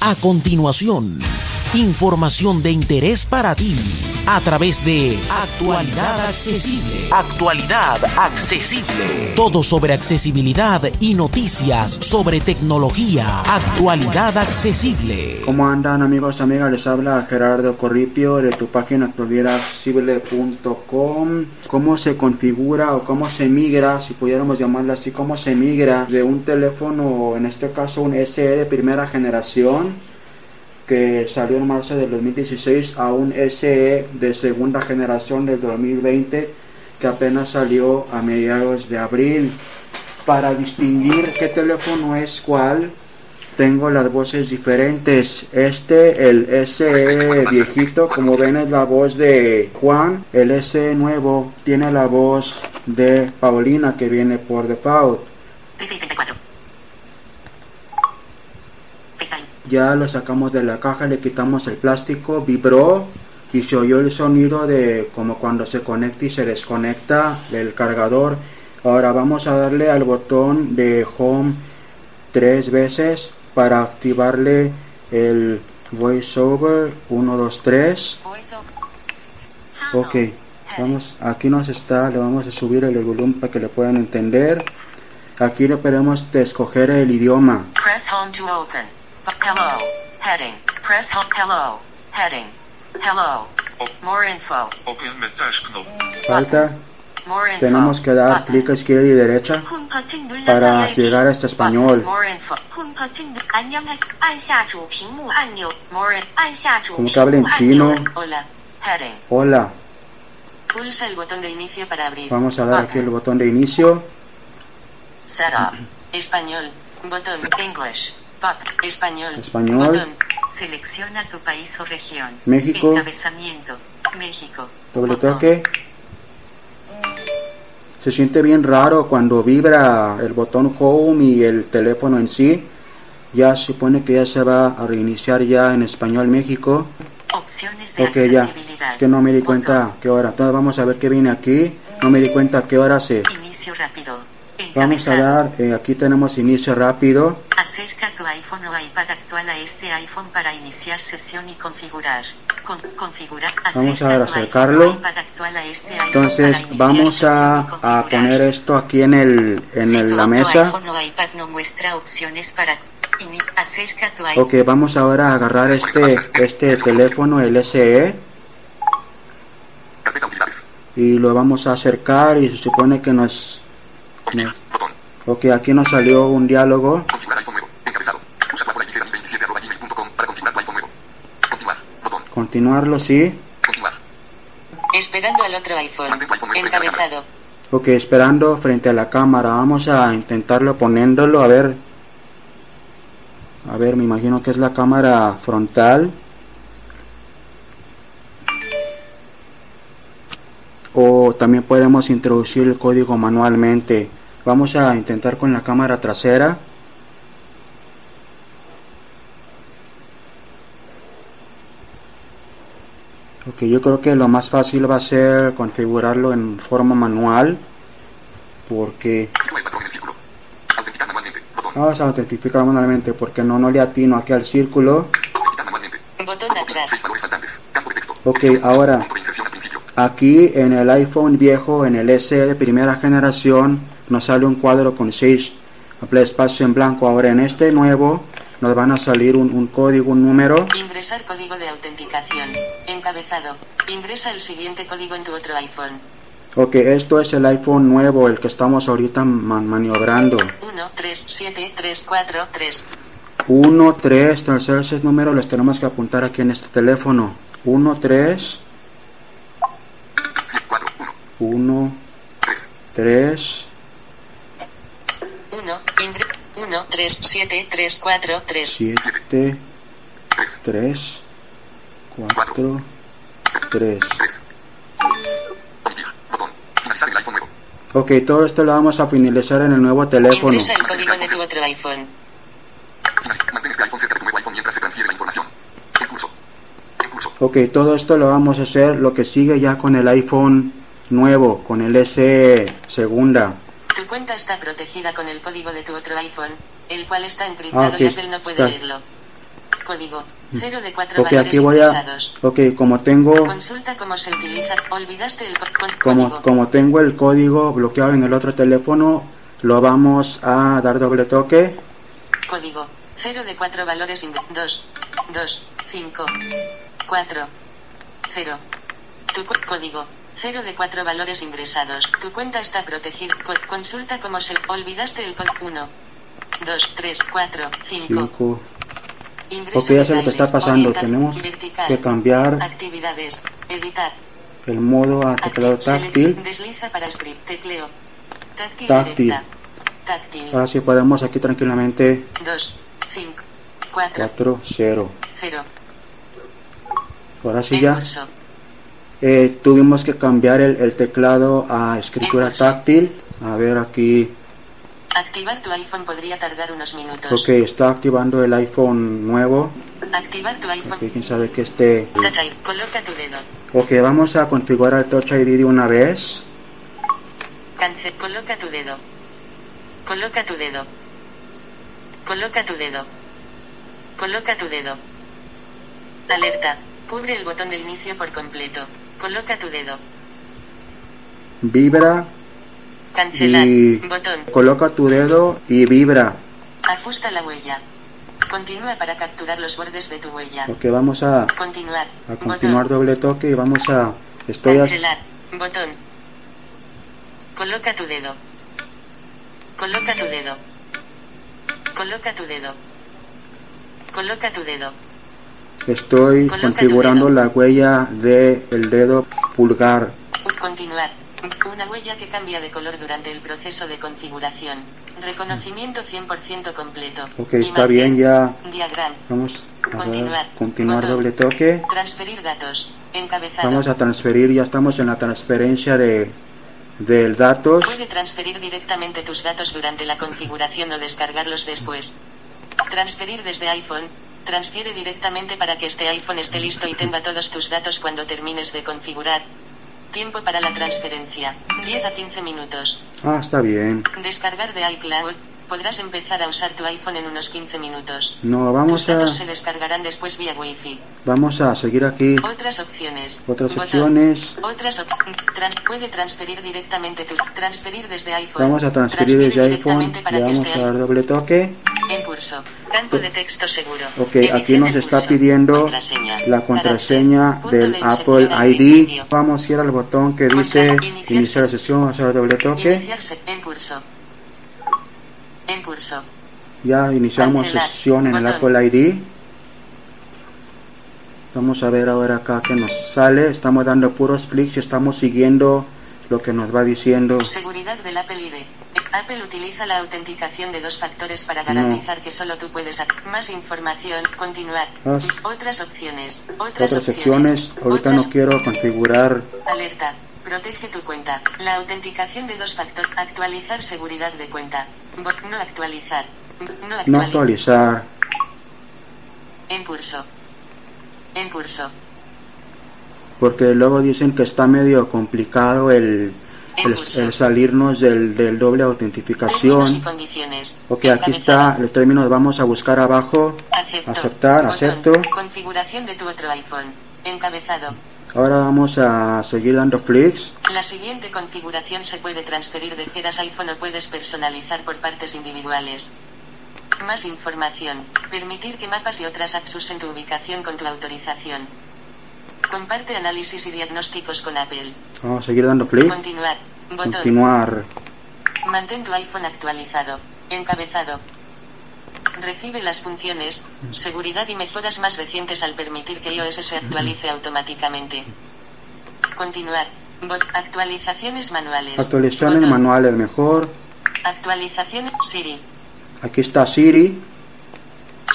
A continuación, información de interés para ti a través de Actualidad Accesible. Actualidad Accesible. Todo sobre accesibilidad y noticias sobre tecnología. Actualidad Accesible. ¿Cómo andan amigos, amigas? Les habla Gerardo Corripio de tu página actualidadaccesible.com. ¿Cómo se configura o cómo se migra, si pudiéramos llamarlo así, cómo se migra de un teléfono, en este caso un SE de primera generación, que salió en marzo del 2016 a un SE de segunda generación del 2020 que apenas salió a mediados de abril. Para distinguir qué teléfono es cuál, tengo las voces diferentes. Este, el SE viejito, como ven es la voz de Juan. El SE nuevo tiene la voz de Paulina que viene por default. Ya lo sacamos de la caja, le quitamos el plástico, vibró y se oyó el sonido de como cuando se conecta y se desconecta el cargador. Ahora vamos a darle al botón de home tres veces para activarle el voiceover 1 2 3 ok vamos aquí nos está le vamos a subir el volumen para que le puedan entender aquí le podemos escoger el idioma Press home. Hello. Heading. Press home. Hello. Heading. Hello. More info. Open the task no. Falta. More info. Tenemos que dar Button. clic izquierdo y derecha para llegar hasta español. Como que habla en chino. Hola. Heading. Hola. Pulsa el botón de inicio para abrir. Vamos a dar aquí el botón de inicio. Setup. Español. Botón. English. Español. Español. Botón. Selecciona tu país o región. México. Encabezamiento. México. doble toque se siente bien raro cuando vibra el botón home y el teléfono en sí ya se supone que ya se va a reiniciar ya en español México Opciones de ok ya es que no me di Botón. cuenta qué hora entonces vamos a ver qué viene aquí no me di cuenta qué hora se Inicio rápido. Vamos a dar eh, aquí tenemos inicio rápido Acerca tu iPhone o iPad actual a este iPhone para iniciar sesión y configurar. Con- configurar. Vamos a acercarlo. este entonces vamos a, a poner esto aquí en el en Si el- tu la mesa o iPad no muestra opciones para acerca tu iPhone. Ok, vamos ahora a agarrar este, este teléfono, el SE, Carpeta utilidades. y lo vamos a acercar y se supone que nos... Continuar. Botón. Ok, aquí nos salió un diálogo. Configurar iPhone nuevo. Encabezado. Usa tu iPhone ligera 27 arroba gmail.com para configurar tu iPhone nuevo. Continuar. Botón. Continuarlo, sí. Continuar. Esperando al otro iPhone. Mantén tu iPhone nuevo Encabezado. Ok, esperando frente a la cámara. Vamos a intentarlo poniéndolo, a ver. A ver, me imagino que es la cámara frontal. O también podemos introducir el código manualmente. Vamos a intentar con la cámara trasera. Ok, yo creo que lo más fácil va a ser configurarlo en forma manual. Porque vamos a autentificar manualmente porque no, no le atino aquí al círculo. Botón atrás. Ok, ahora. Aquí en el iPhone viejo, en el SE de primera generación, nos sale un cuadro con 6 espacio en blanco. Ahora en este nuevo nos van a salir un, un código, un número. Ingresar código de autenticación. Encabezado. Ingresa el siguiente código en tu otro iPhone. Ok, esto es el iPhone nuevo, el que estamos ahorita man- maniobrando. 1, 3, 7, 3, 4, 3. 1, 3, entonces esos números los tenemos que apuntar aquí en este teléfono. 1, 3, 7, 4, 1, 1, 3. 3, 1, 1, 3, 7, 3, 4, 3. 7, 3. 3, 4, 3. 3. Omitir. Botón. Finalizar el iPhone nuevo. Ok, todo esto lo vamos a finalizar en el nuevo teléfono. Ingresa el código de tu otro iPhone. Finaliza. Mantén este iPhone cerca de tu nuevo iPhone mientras se transfiere la información. En curso. En curso. Ok, todo esto lo vamos a hacer lo que sigue ya con el iPhone nuevo, con el SE segunda. Tu cuenta está protegida con el código de tu otro iPhone, el cual está encriptado Ah, ok, y Apple no puede está. leerlo. Código. 0 de 4 Ok, valores aquí voy a... ingresados. Ok, como tengo... Consulta cómo se utiliza. Olvidaste el Como, código. como tengo el código bloqueado en el otro teléfono, lo vamos a dar doble toque. Código. 0 de 4 valores ingresados. 2. 2. 5. 4. 0. Tu código. 0 de 4 valores ingresados. Tu cuenta está protegida. Co- consulta cómo se... Olvidaste el con 1. 2, 3, 4, 5. 5. Ingreso Ok, ya sé lo que está pasando. Tenemos vertical, que cambiar Actividades. Editar. el modo a teclado táctil. Desliza para script. Tecleo. Táctil. Táctil. directa. Táctil. Ahora sí podemos aquí tranquilamente 2, 5, 4, 4, 0. 0. Ahora sí ya eh, tuvimos que cambiar el, el teclado a escritura táctil. A ver aquí. Activar tu iPhone podría tardar unos minutos. Ok, está activando el iPhone nuevo. Activar tu iPhone. Ok, quién sabe que esté. Coloca tu dedo. Ok, vamos a configurar el Touch ID de una vez. Cancel. Coloca tu dedo. Coloca tu dedo. Coloca tu dedo. Coloca tu dedo. Alerta. Cubre el botón de inicio por completo. Coloca tu dedo. Vibra Cancelar. y Botón. coloca tu dedo y vibra. Ajusta la huella. Continúa para capturar los bordes de tu huella. Ok, vamos a, Continuar. a continuar Botón. doble toque y vamos a... Estoy a- Cancelar. Botón. Coloca tu dedo. Coloca tu dedo. Coloca tu dedo. Coloca tu dedo. Estoy Coloca configurando la huella del dedo pulgar. Continuar. Una huella que cambia de color durante el proceso de configuración. Reconocimiento 100% completo. Ok, está bien, ya Diagram. vamos a Continuar. continuar Botón. doble toque. Transferir datos. Encabezado. Vamos a transferir, ya estamos en la transferencia de del datos. Puede transferir directamente tus datos durante la configuración o descargarlos después. Transferir desde iPhone. Transfiere directamente para que este iPhone esté listo y tenga todos tus datos cuando termines de configurar. Tiempo para la transferencia. 10 a 15 minutos. Ah, está bien. Descargar de iCloud. Podrás empezar a usar tu iPhone en unos 15 minutos. No, Tus vamos a datos se descargarán después vía Wi-Fi. vamos a seguir aquí. Otras opciones. Otras Botón. opciones. Otras op- tran- puede transferir directamente tu transferir desde iPhone. Vamos a transferir Transfiere desde iPhone. para Le que vamos este a dar doble toque. En curso. Campo de texto seguro. Ok, aquí nos está pidiendo Contraseña. la contraseña Carácter. Del de Apple ID. Vamos a ir al botón que dice iniciar iniciar la sesión, vamos a dar doble toque. En curso. En curso. Ya iniciamos Cancelar. sesión en el. Apple ID. Vamos a ver ahora acá que nos sale. Estamos dando puros clics y estamos siguiendo lo que nos va diciendo. Seguridad del Apple ID. Apple utiliza la autenticación de dos factores para garantizar que solo tú puedes más información. Continuar. Ah. Otras opciones. Otras, Otras secciones. Ahorita Otras- no quiero configurar. Alerta. Protege tu cuenta. La autenticación de dos factores. Actualizar seguridad de cuenta. No actualizar. No No actualizar. En curso. En curso. Porque luego dicen que está medio complicado el, el, el salirnos del, del doble y autentificación. condiciones. Ok, aquí está los términos. Vamos a buscar abajo. Acepto. Aceptar, Botón. acepto. Configuración de tu otro iPhone. Encabezado. Ahora vamos a seguir dando clics. La siguiente configuración se puede transferir de Geras iPhone o puedes personalizar por partes individuales. Más información. Permitir que mapas y otras apps usen tu ubicación con tu autorización. Comparte análisis y diagnósticos con Apple. Vamos a seguir dando clic. Continuar. Botón. Continuar. Mantén tu iPhone actualizado. Encabezado. Recibe las funciones, seguridad y mejoras más recientes al permitir que iOS se actualice automáticamente. Continuar. Bot actualizaciones manuales. Actualizaciones Botón. manuales mejor. Actualizaciones Siri. Aquí está Siri.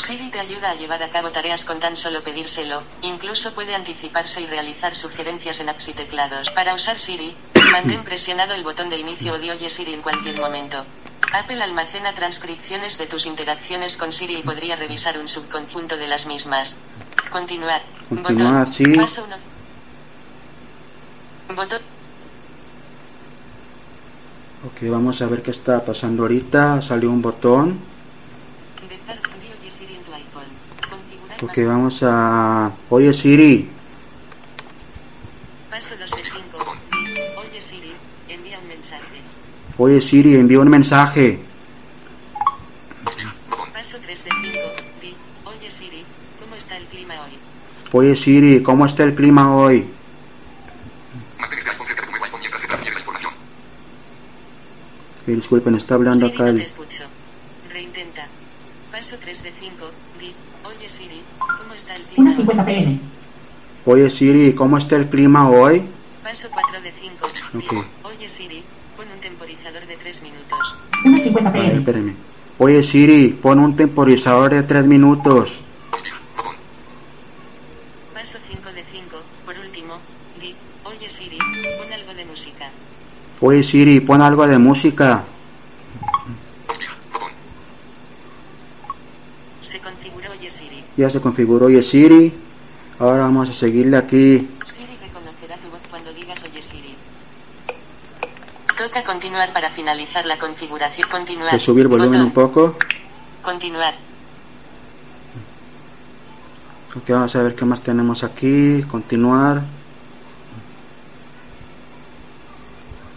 Siri te ayuda a llevar a cabo tareas con tan solo pedírselo, incluso puede anticiparse y realizar sugerencias en apps y teclados. Para usar Siri, mantén presionado el botón de inicio o di oye Siri en cualquier momento. Apple almacena transcripciones de tus interacciones con Siri y podría revisar un subconjunto de las mismas. Continuar. Continuar, botón. sí. Paso uno. Botón. Ok, vamos a ver qué está pasando ahorita. Salió un botón. Dejar di oye Siri en tu tu iPhone. Configurar Ok, vamos a... Oye Siri, Paso 2 de 5. Oye Siri, envía un mensaje. oye Siri, envía un mensaje. Paso 3 de 5. Di, oye Siri, ¿cómo está el clima hoy? Oye Siri, ¿cómo está el clima hoy? Mantén este iPhone cerca de tu nuevo iPhone mientras se transfiere la información. Disculpen, está hablando Siri, acá no te el... escucho. Reintenta. Paso 3 de 5. Di, oye Siri, ¿cómo está el clima Una hoy? 50 pm. Oye Siri, ¿cómo está el clima hoy? Paso 4 de 5. Di, Ok. oye Siri, pon un temporizador de 3 minutos. Una 50 A ver, pm. espérenme. Oye Siri, pon un temporizador de 3 minutos. Paso 5 de 5. Por último, di, oye Siri, pon algo de música. Oye Siri, pon algo de música. Omitir. Botón. Se configuró Oye Siri. Ya se configuró Oye Siri. Ahora vamos a seguirle aquí. Siri reconocerá tu voz cuando digas Oye Siri. Toca continuar para finalizar la configuración. Continuar. De subir el volumen Botón. un poco. Continuar. Ok, vamos a ver qué más tenemos aquí. Continuar.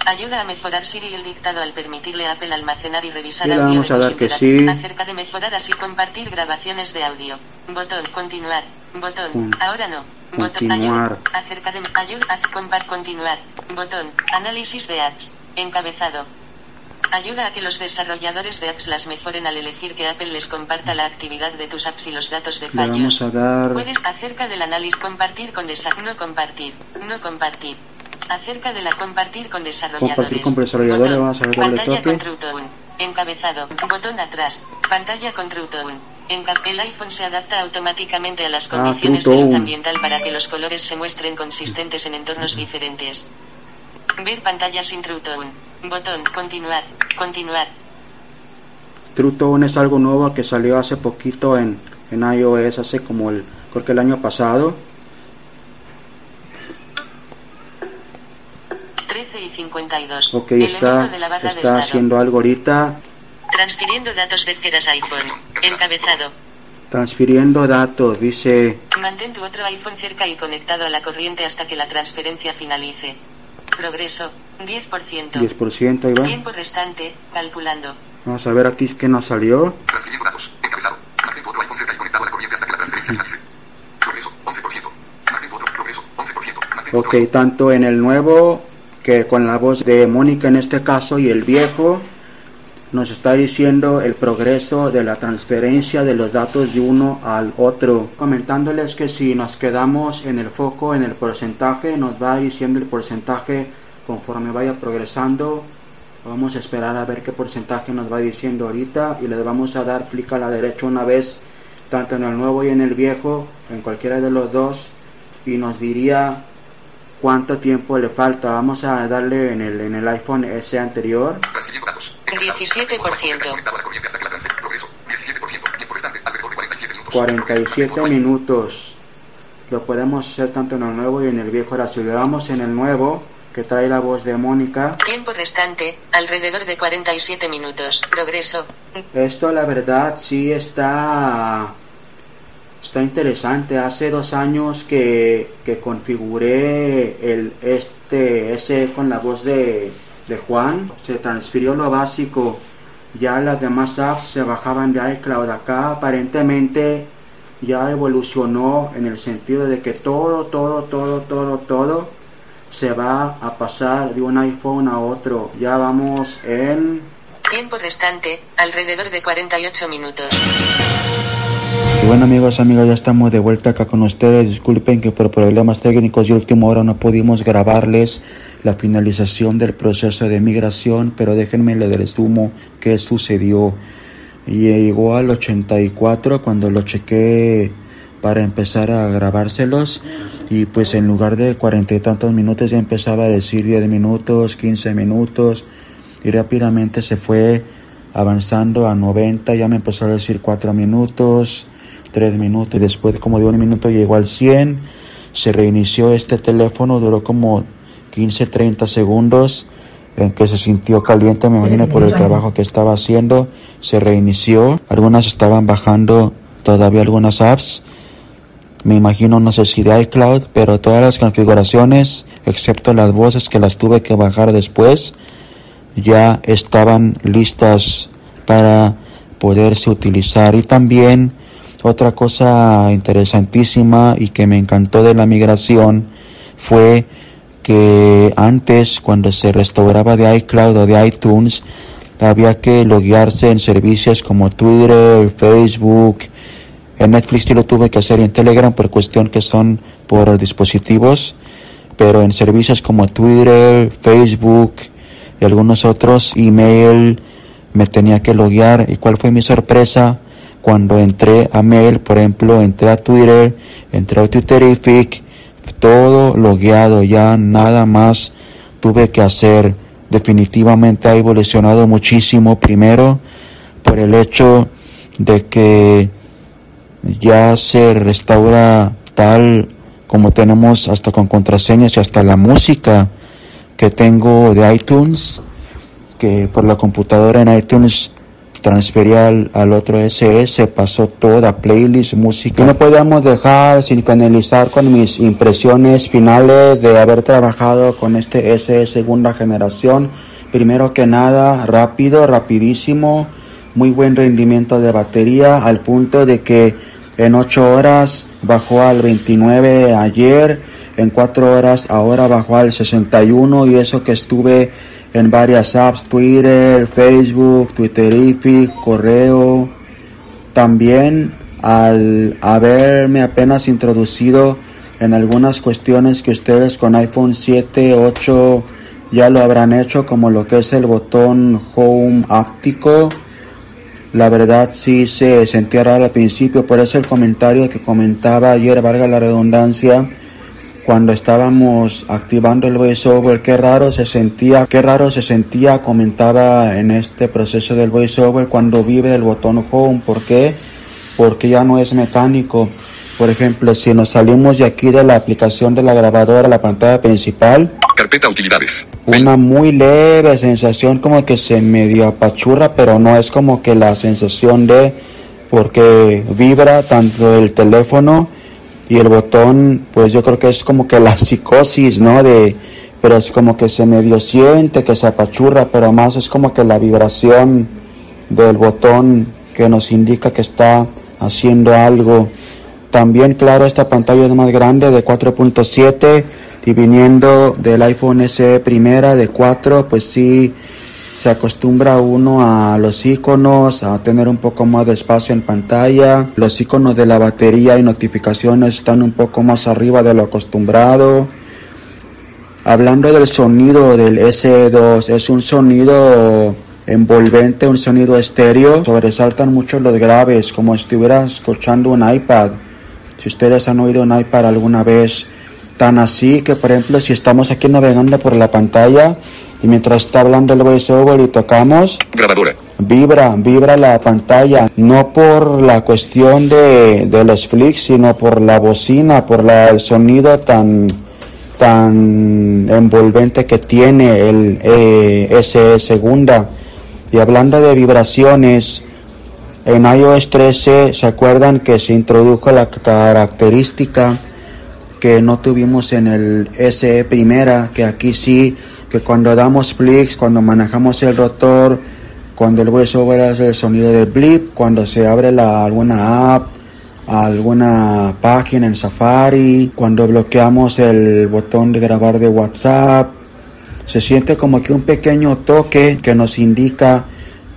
Ayuda a mejorar Siri el dictado al permitirle a Apple almacenar y revisar audio vamos de a dar que interac- sí. Acerca de mejorar así compartir grabaciones de audio. Botón. Continuar. Botón. Ahora no. Botón. continuar. Ayuda. Acerca de ayuda. compar- continuar. Botón. Análisis de apps. Encabezado. Ayuda a que los desarrolladores de apps las mejoren al elegir que Apple les comparta la actividad de tus apps y los datos de Le fallos. vamos a dar... Puedes acerca del análisis compartir con desa no compartir, no compartir. Acerca de la compartir con desarrolladores. Compartir con desarrolladores, Botón. vamos a ver Pantalla con True Tone. Encabezado. Botón atrás. Pantalla con True Tone. Enca- el iPhone se adapta automáticamente a las Ah, condiciones True de luz ambiental para que los colores se muestren consistentes en entornos diferentes. Ver pantalla sin True Tone. Botón. Continuar. Continuar. True Tone es algo nuevo que salió hace poquito en, en iOS, hace como el, creo que el año pasado. 13 y 52. Ok, Elemento está, de la barra de está estado. haciendo algo ahorita. Transfiriendo datos de Geras iPhone. Encabezado. Transfiriendo datos, dice... Mantén tu otro iPhone cerca y conectado a la corriente hasta que la transferencia finalice. Progreso. 10%. 10%, ahí va. Tiempo restante. Calculando. Vamos a ver aquí qué nos salió. Transfiriendo datos. Encabezado. Mantén tu otro iPhone cerca y conectado a la corriente hasta que la transferencia finalice. Progreso. 11%. Mantén tu otro. Progreso. 11%. Mantén tu Ok, otro tanto en el nuevo que con la voz de Mónica en este caso y el viejo nos está diciendo el progreso de la transferencia de los datos de uno al otro. Comentándoles que si nos quedamos en el foco, en el porcentaje, nos va diciendo el porcentaje conforme vaya progresando. Vamos a esperar a ver qué porcentaje nos va diciendo ahorita y le vamos a dar clic a la derecha una vez, tanto en el nuevo y en el viejo, en cualquiera de los dos, y nos diría cuánto tiempo le falta. Vamos a darle en el, en el iPhone S anterior. Transfiriendo datos. Encabezado. 17%. Mantén tu otro iPhone cerca y conectado a la corriente hasta que la transferencia. Progreso. 17%. Tiempo restante. Alrededor de 47 minutos. 47 Progreso. Mantén tu otro iPhone. minutos. Lo podemos hacer tanto en el nuevo y en el viejo. Ahora si le damos en el nuevo, que trae la voz de Mónica, Tiempo restante. Alrededor de 47 minutos. Progreso. esto la verdad sí está está interesante. Hace dos años que, que configuré el este ese con la voz de, de Juan, se transfirió lo básico. Ya las demás apps se bajaban de iCloud. Acá aparentemente ya evolucionó en el sentido de que todo, todo, todo, todo, todo se va a pasar de un iPhone a otro. Ya vamos en Tiempo restante. Alrededor de 48 minutos. Y bueno amigos, amigas, ya estamos de vuelta acá con ustedes. Disculpen que por problemas técnicos de última hora no pudimos grabarles la finalización del proceso de migración, pero déjenme le resumo qué sucedió. Llegó al 84 cuando lo chequé para empezar a grabárselos y pues en lugar de cuarenta y tantos minutos ya empezaba a decir 10 minutos, 15 minutos y rápidamente se fue avanzando a 90, ya me empezó a decir 4 minutos, 3 minutos y después como de un minuto llegó al 100, se reinició este teléfono, duró como 15, 30 segundos en que se sintió caliente, me imagino por el trabajo que estaba haciendo, se reinició, algunas estaban bajando todavía algunas apps. Me imagino no sé si de iCloud, pero todas las configuraciones, excepto las voces que las tuve que bajar después, ya estaban listas para poderse utilizar. Y también otra cosa interesantísima y que me encantó de la migración fue que antes cuando se restauraba de iCloud o de iTunes había que loguearse en servicios como Twitter, Facebook, en Netflix sí lo tuve que hacer en Telegram por cuestión que son por dispositivos, pero en servicios como Twitter, Facebook y algunos otros, email, me tenía que loguear. ¿Y cuál fue mi sorpresa? Cuando entré a mail, por ejemplo, entré a Twitter, entré a Twitterific, todo logueado, ya nada más tuve que hacer. Definitivamente ha evolucionado muchísimo, primero por el hecho de que ya se restaura tal como tenemos hasta con contraseñas y hasta la música que tengo de iTunes, que por la computadora en iTunes transfería al, otro SS, pasó toda playlist, música. no podíamos dejar sin finalizar con mis impresiones finales de haber trabajado con este SS segunda generación. Primero que nada, rápido, rapidísimo, muy buen rendimiento de batería, al punto de que en 8 horas bajó al 29 ayer, en 4 horas ahora bajó al 61 y eso que estuve en varias apps, Twitter, Facebook, Twitterific, correo. También al haberme apenas introducido en algunas cuestiones que ustedes con iPhone 7, 8 ya lo habrán hecho, como lo que es el botón Home áptico la verdad sí se sentía raro al principio, por eso el comentario que comentaba ayer, valga la redundancia, cuando estábamos activando el voiceover, qué raro se sentía, qué raro se sentía, comentaba en este proceso del voiceover cuando vive el botón home, ¿por qué? Porque ya no es mecánico. Por ejemplo, si nos salimos de aquí de la aplicación de la grabadora, la pantalla principal, Carpeta utilidades. una muy leve sensación como que se medio apachurra, pero no es como que la sensación de porque vibra tanto el teléfono y el botón, pues yo creo que es como que la psicosis, ¿no? De, pero es como que se medio siente que se apachurra, pero más es como que la vibración del botón que nos indica que está haciendo algo. También, claro, esta pantalla es más grande de 4.7 y viniendo del iPhone SE primera de 4, pues sí se acostumbra uno a los iconos, a tener un poco más de espacio en pantalla. Los iconos de la batería y notificaciones están un poco más arriba de lo acostumbrado. Hablando del sonido del SE2, es un sonido envolvente, un sonido estéreo. Sobresaltan mucho los graves, como si estuvieras escuchando un iPad. Si ustedes han oído un iPad alguna vez, tan así que por ejemplo si estamos aquí navegando por la pantalla y mientras está hablando el voiceover y tocamos Grabadora. vibra vibra la pantalla no por la cuestión de, de los flicks sino por la bocina por la, el sonido tan tan envolvente que tiene el eh, ese segunda y hablando de vibraciones en iOS 13 se acuerdan que se introdujo la característica que no tuvimos en el SE primera, que aquí sí, que cuando damos flicks, cuando manejamos el rotor, cuando el voiceover hace el sonido de blip, cuando se abre alguna app, alguna página en Safari, cuando bloqueamos el botón de grabar de WhatsApp, se siente como que un pequeño toque que nos indica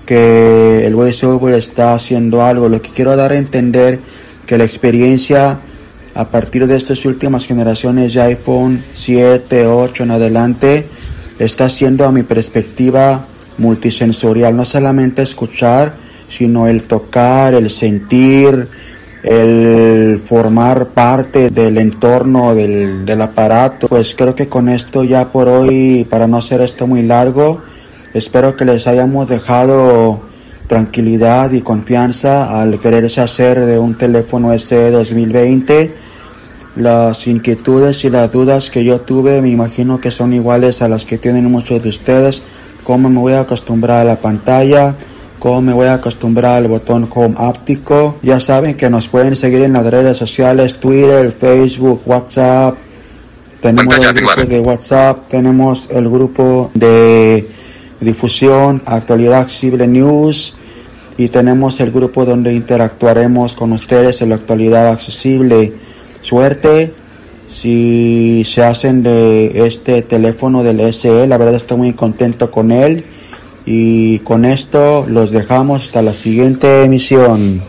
que el voiceover está haciendo algo. Lo que quiero dar a entender que la experiencia a partir de estas últimas generaciones de iPhone 7, 8 en adelante, está siendo a mi perspectiva multisensorial, no solamente escuchar, sino el tocar, el sentir, el formar parte del entorno del, del aparato. Pues creo que con esto ya por hoy, para no hacer esto muy largo, espero que les hayamos dejado tranquilidad y confianza al quererse hacer de un teléfono SE 2020 las inquietudes y las dudas que yo tuve me imagino que son iguales a las que tienen muchos de ustedes. Cómo me voy a acostumbrar a la pantalla, cómo me voy a acostumbrar al botón home áptico. Ya saben que nos pueden seguir en las redes sociales, Twitter, Facebook, WhatsApp. Tenemos Pantalla los grupos de WhatsApp, tenemos el grupo de difusión, actualidad accesible news y tenemos el grupo donde interactuaremos con ustedes en la actualidad accesible. Suerte si se hacen de este teléfono del SE, la verdad estoy muy contento con él y con esto los dejamos hasta la siguiente emisión.